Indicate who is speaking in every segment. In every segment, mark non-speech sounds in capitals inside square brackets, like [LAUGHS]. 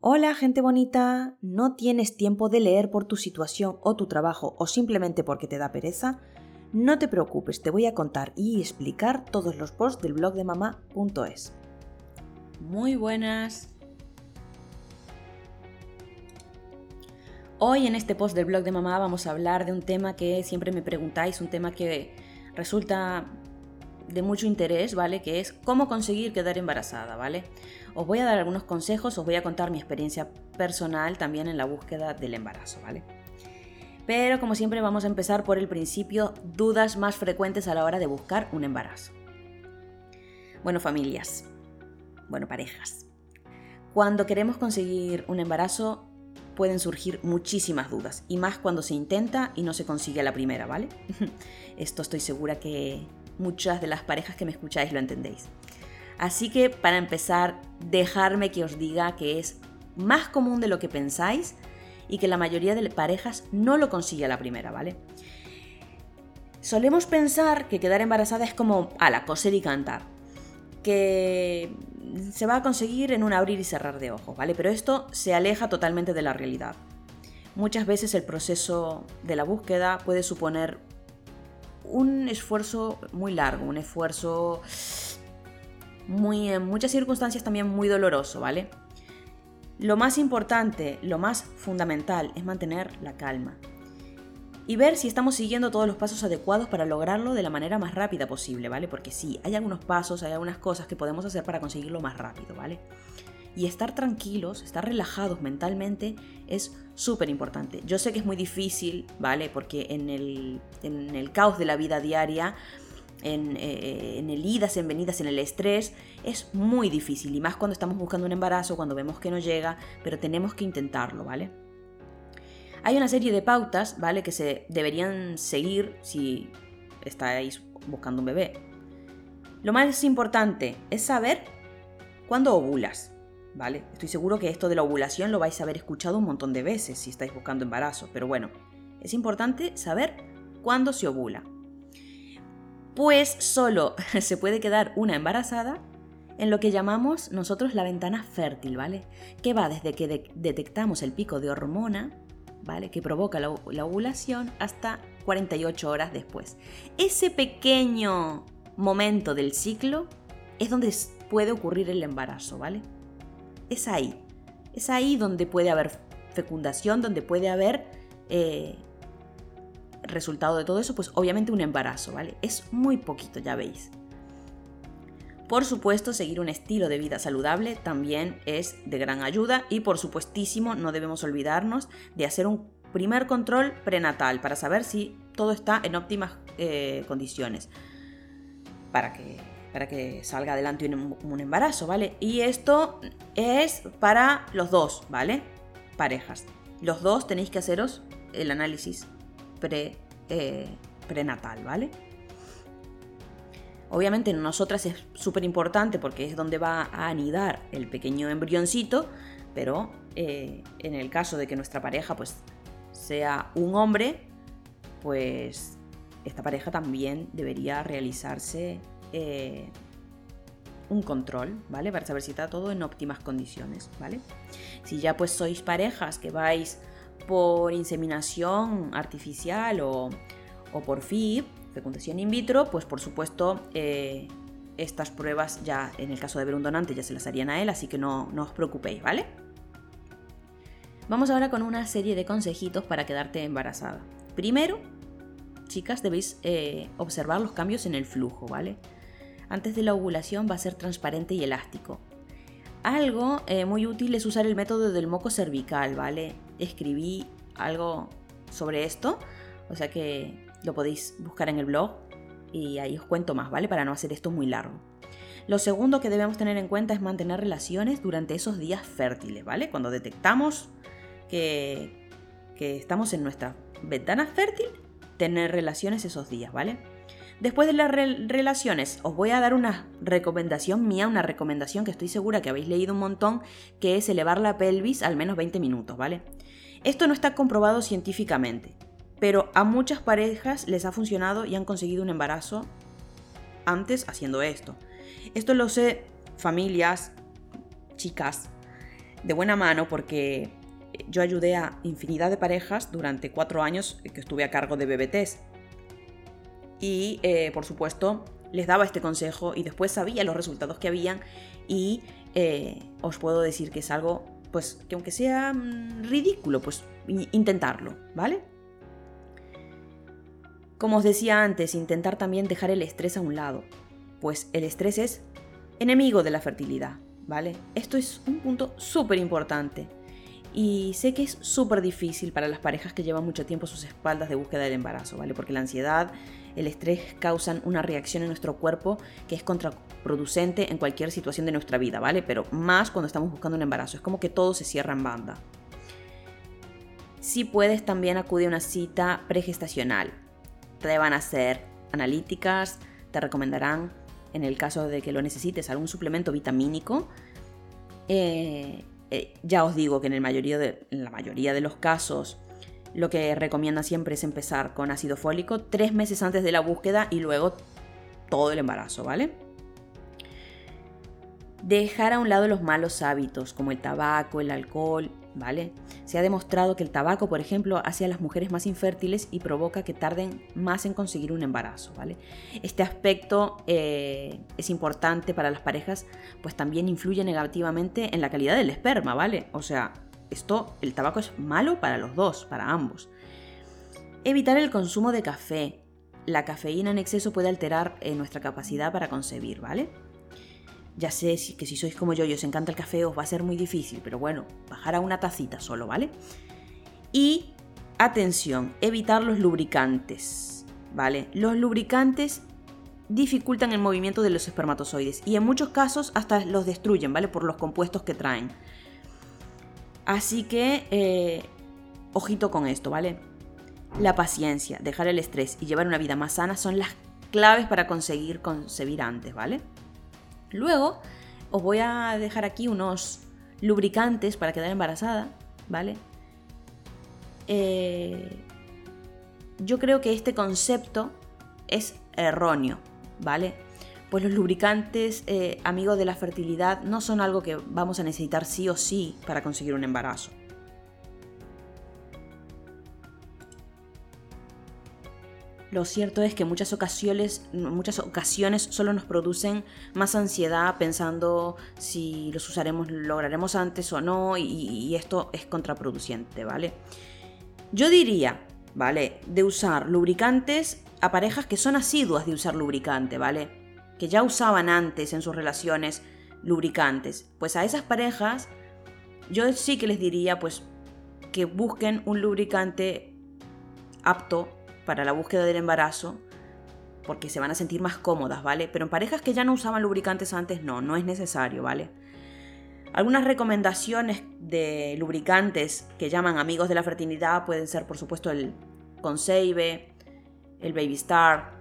Speaker 1: Hola gente bonita, ¿no tienes tiempo de leer por tu situación o tu trabajo o simplemente porque te da pereza? No te preocupes, te voy a contar y explicar todos los posts del blog de mamá.es.
Speaker 2: Muy buenas. Hoy en este post del blog de mamá vamos a hablar de un tema que siempre me preguntáis, un tema que resulta de mucho interés, ¿vale? Que es cómo conseguir quedar embarazada, ¿vale? Os voy a dar algunos consejos, os voy a contar mi experiencia personal también en la búsqueda del embarazo, ¿vale? Pero como siempre vamos a empezar por el principio, dudas más frecuentes a la hora de buscar un embarazo. Bueno, familias, bueno, parejas. Cuando queremos conseguir un embarazo pueden surgir muchísimas dudas, y más cuando se intenta y no se consigue a la primera, ¿vale? [LAUGHS] Esto estoy segura que muchas de las parejas que me escucháis lo entendéis. Así que para empezar, dejarme que os diga que es más común de lo que pensáis y que la mayoría de parejas no lo consigue a la primera, ¿vale? Solemos pensar que quedar embarazada es como a la coser y cantar, que se va a conseguir en un abrir y cerrar de ojos, ¿vale? Pero esto se aleja totalmente de la realidad. Muchas veces el proceso de la búsqueda puede suponer un esfuerzo muy largo, un esfuerzo muy, en muchas circunstancias también muy doloroso, ¿vale? Lo más importante, lo más fundamental es mantener la calma y ver si estamos siguiendo todos los pasos adecuados para lograrlo de la manera más rápida posible, ¿vale? Porque sí, hay algunos pasos, hay algunas cosas que podemos hacer para conseguirlo más rápido, ¿vale? Y estar tranquilos, estar relajados mentalmente es súper importante. Yo sé que es muy difícil, ¿vale? Porque en el, en el caos de la vida diaria, en, eh, en, el idas, en venidas, en el estrés, es muy difícil. Y más cuando estamos buscando un embarazo, cuando vemos que no llega, pero tenemos que intentarlo, ¿vale? Hay una serie de pautas, ¿vale? Que se deberían seguir si estáis buscando un bebé. Lo más importante es saber cuándo ovulas, Estoy seguro que esto de la ovulación lo vais a haber escuchado un montón de veces si estáis buscando embarazo, pero bueno, es importante saber cuándo se ovula. Pues solo [LAUGHS] se puede quedar una embarazada en lo que llamamos nosotros la ventana fértil, ¿vale? Que va desde que detectamos el pico de hormona, ¿vale? Que provoca la, la ovulación hasta 48 horas después. Ese pequeño momento del ciclo es donde puede ocurrir el embarazo, ¿vale? Es ahí. Es ahí donde puede haber fecundación, donde puede haber eh, resultado de todo eso, pues obviamente un embarazo, ¿vale? Es muy poquito, ya veis. Por supuesto, seguir un estilo de vida saludable también es de gran ayuda y por supuestísimo no debemos olvidarnos de hacer un primer control prenatal para saber si todo está en óptimas eh, condiciones para que para que salga adelante un, embarazo, ¿vale? Y esto es para los dos, ¿vale? Parejas. Los dos tenéis que haceros el análisis pre, eh, prenatal, ¿vale? Obviamente en nosotras es súper importante porque es donde va a anidar el pequeño embrioncito, pero eh, en el caso de que nuestra pareja pues sea un hombre, pues esta pareja también debería realizarse eh, un control, ¿vale? Para saber si está todo en óptimas condiciones, ¿vale? Si ya pues sois parejas que vais por inseminación artificial o, por FIB, fecundación in vitro, pues por supuesto eh, estas pruebas ya en el caso de ver un donante ya se las harían a él, así que no, os preocupéis, ¿vale? Vamos ahora con una serie de consejitos para quedarte embarazada. Primero, chicas, debéis eh, observar los cambios en el flujo, ¿vale? Antes de la ovulación va a ser transparente y elástico. Algo eh, muy útil es usar el método del moco cervical, ¿vale? Escribí algo sobre esto, o sea que lo podéis buscar en el blog y ahí os cuento más, ¿vale? Para no hacer esto muy largo. Lo segundo que debemos tener en cuenta es mantener relaciones durante esos días fértiles, ¿vale? Cuando detectamos que, que estamos en nuestra ventana fértil, tener relaciones esos días, ¿vale? Después de las relaciones, os voy a dar una recomendación mía, una recomendación que estoy segura que habéis leído un montón, que es elevar la pelvis al menos 20 minutos, ¿vale? Esto no está comprobado científicamente, pero a muchas parejas les ha funcionado y han conseguido un embarazo antes haciendo esto. Esto lo sé familias, chicas, de buena mano porque yo ayudé a infinidad de parejas durante cuatro años que estuve a cargo de BBTs. Y, eh, por supuesto, les daba este consejo y después sabía los resultados que habían y eh, os puedo decir que es algo, pues, que aunque sea mm, ridículo, pues intentarlo, ¿vale? Como os decía antes, intentar también dejar el estrés a un lado, pues el estrés es enemigo de la fertilidad, ¿vale? Esto es un punto súper importante. Y sé que es súper difícil para las parejas que llevan mucho tiempo sus espaldas de búsqueda del embarazo, ¿vale? Porque la ansiedad, el estrés causan una reacción en nuestro cuerpo que es contraproducente en cualquier situación de nuestra vida, ¿vale? Pero más cuando estamos buscando un embarazo. Es como que todo se cierra en banda. Si puedes, también acude a una cita pregestacional. Te van a hacer analíticas, te recomendarán, en el caso de que lo necesites, algún suplemento vitamínico. Eh, eh, ya os digo que en, mayoría de, en la mayoría de los casos lo que recomienda siempre es empezar con ácido fólico tres meses antes de la búsqueda y luego todo el embarazo, ¿vale? Dejar a un lado los malos hábitos como el tabaco, el alcohol, ¿vale? Se ha demostrado que el tabaco, por ejemplo, hace a las mujeres más infértiles y provoca que tarden más en conseguir un embarazo, ¿vale? Este aspecto eh, es importante para las parejas, pues también influye negativamente en la calidad del esperma, ¿vale? O sea, esto, el tabaco es malo para los dos, para ambos. Evitar el consumo de café. La cafeína en exceso puede alterar eh, nuestra capacidad para concebir, ¿vale? Ya sé que si sois como yo y os encanta el café os va a ser muy difícil, pero bueno, bajar a una tacita solo, ¿vale? Y atención, evitar los lubricantes, ¿vale? Los lubricantes dificultan el movimiento de los espermatozoides y en muchos casos hasta los destruyen, ¿vale? Por los compuestos que traen. Así que, eh, ojito con esto, ¿vale? La paciencia, dejar el estrés y llevar una vida más sana son las claves para conseguir concebir antes, ¿vale? Luego os voy a dejar aquí unos lubricantes para quedar embarazada, ¿vale? Eh, yo creo que este concepto es erróneo, ¿vale? Pues los lubricantes eh, amigos de la fertilidad no son algo que vamos a necesitar sí o sí para conseguir un embarazo. Lo cierto es que muchas ocasiones, muchas ocasiones solo nos producen más ansiedad pensando si los usaremos, lograremos antes o no, y, y esto es contraproducente, ¿vale? Yo diría, ¿vale? De usar lubricantes a parejas que son asiduas de usar lubricante, ¿vale? Que ya usaban antes en sus relaciones lubricantes. Pues a esas parejas yo sí que les diría pues que busquen un lubricante apto para la búsqueda del embarazo, porque se van a sentir más cómodas, ¿vale? Pero en parejas que ya no usaban lubricantes antes, no, no es necesario, ¿vale? Algunas recomendaciones de lubricantes que llaman amigos de la fertilidad pueden ser, por supuesto, el Conceive, el Baby Star,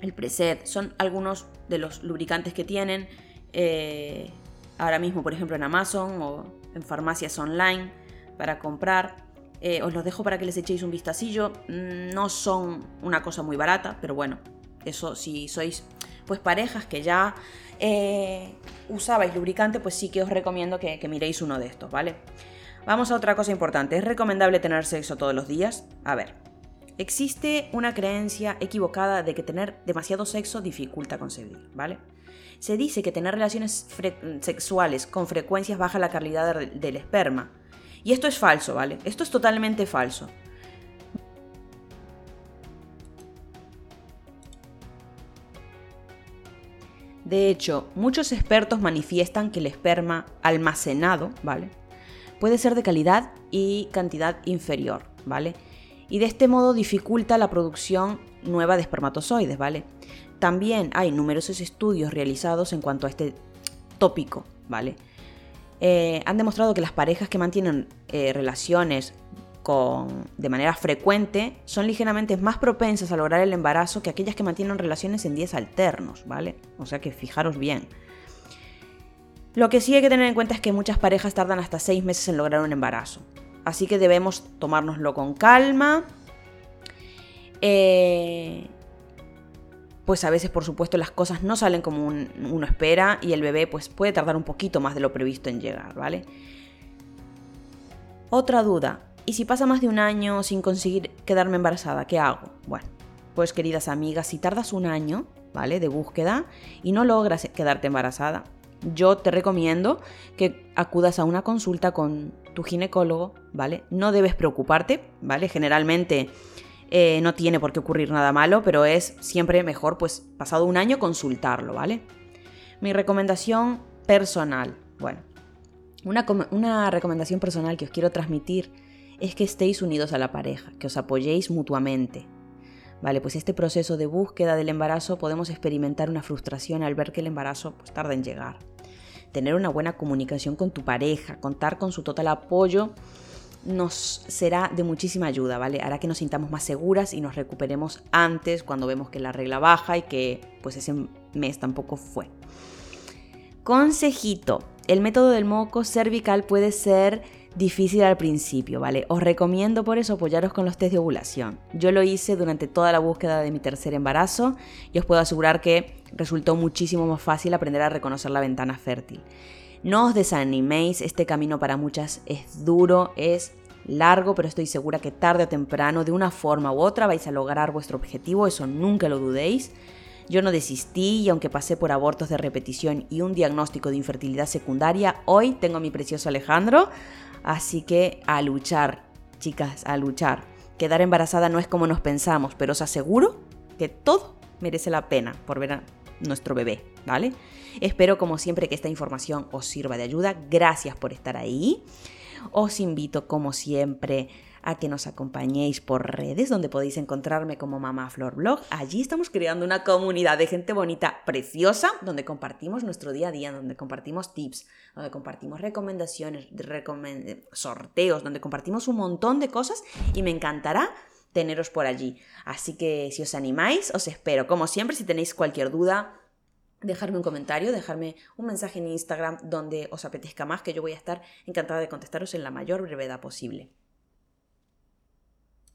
Speaker 2: el Preset. Son algunos de los lubricantes que tienen eh, ahora mismo, por ejemplo, en Amazon o en farmacias online para comprar. Eh, os los dejo para que les echéis un vistacillo. Mm, no son una cosa muy barata, pero bueno, eso si sois pues parejas que ya eh, usabais lubricante, pues sí que os recomiendo que, que miréis uno de estos, ¿vale? Vamos a otra cosa importante. ¿Es recomendable tener sexo todos los días? A ver, existe una creencia equivocada de que tener demasiado sexo dificulta concebir, ¿vale? Se dice que tener relaciones sexuales con frecuencias baja la calidad del esperma. Y esto es falso, ¿vale? Esto es totalmente falso. De hecho, muchos expertos manifiestan que el esperma almacenado, ¿vale? Puede ser de calidad y cantidad inferior, ¿vale? Y de este modo dificulta la producción nueva de espermatozoides, ¿vale? También hay numerosos estudios realizados en cuanto a este tópico, ¿vale? Eh, han demostrado que las parejas que mantienen eh, relaciones con, de manera frecuente son ligeramente más propensas a lograr el embarazo que aquellas que mantienen relaciones en días alternos, ¿vale? O sea que fijaros bien. Lo que sí hay que tener en cuenta es que muchas parejas tardan hasta seis meses en lograr un embarazo. Así que debemos tomárnoslo con calma. Eh, pues a veces por supuesto las cosas no salen como uno espera y el bebé pues puede tardar un poquito más de lo previsto en llegar, ¿vale? Otra duda, ¿y si pasa más de un año sin conseguir quedarme embarazada? ¿Qué hago? Bueno, pues queridas amigas, si tardas un año, ¿vale? De búsqueda y no logras quedarte embarazada, yo te recomiendo que acudas a una consulta con tu ginecólogo, ¿vale? No debes preocuparte, ¿vale? Generalmente eh, no tiene por qué ocurrir nada malo, pero es siempre mejor, pues, pasado un año, consultarlo, ¿vale? Mi recomendación personal, bueno, una, una recomendación personal que os quiero transmitir es que estéis unidos a la pareja, que os apoyéis mutuamente, Vale, pues este proceso de búsqueda del embarazo podemos experimentar una frustración al ver que el embarazo pues, tarda en llegar. Tener una buena comunicación con tu pareja, contar con su total apoyo, nos será de muchísima ayuda, ¿vale? Hará que nos sintamos más seguras y nos recuperemos antes cuando vemos que la regla baja y que pues ese mes tampoco fue. Consejito, el método del moco cervical puede ser difícil al principio, ¿vale? Os recomiendo por eso apoyaros con los test de ovulación. Yo lo hice durante toda la búsqueda de mi tercer embarazo y os puedo asegurar que resultó muchísimo más fácil aprender a reconocer la ventana fértil. No os desaniméis, este camino para muchas es duro, es largo, pero estoy segura que tarde o temprano, de una forma u otra, vais a lograr vuestro objetivo, eso nunca lo dudéis. Yo no desistí y aunque pasé por abortos de repetición y un diagnóstico de infertilidad secundaria, hoy tengo a mi precioso Alejandro, Así que a luchar, chicas, a luchar. Quedar embarazada no es como nos pensamos, pero os aseguro que todo merece la pena por ver nuestro bebé, ¿vale? Espero como siempre que esta información os sirva de ayuda. Gracias por estar ahí. Os invito como siempre a que nos acompañéis por redes donde podéis encontrarme como Mamá Flor Blog. Allí estamos creando una comunidad de gente bonita, preciosa, donde compartimos nuestro día a día, donde compartimos tips, donde compartimos recomendaciones, sorteos, donde compartimos un montón de cosas y me encantará teneros por allí. Así que si os animáis, os espero. Como siempre, si tenéis cualquier duda, dejarme un comentario, dejarme un mensaje en Instagram donde os apetezca más, que yo voy a estar encantada de contestaros en la mayor brevedad posible.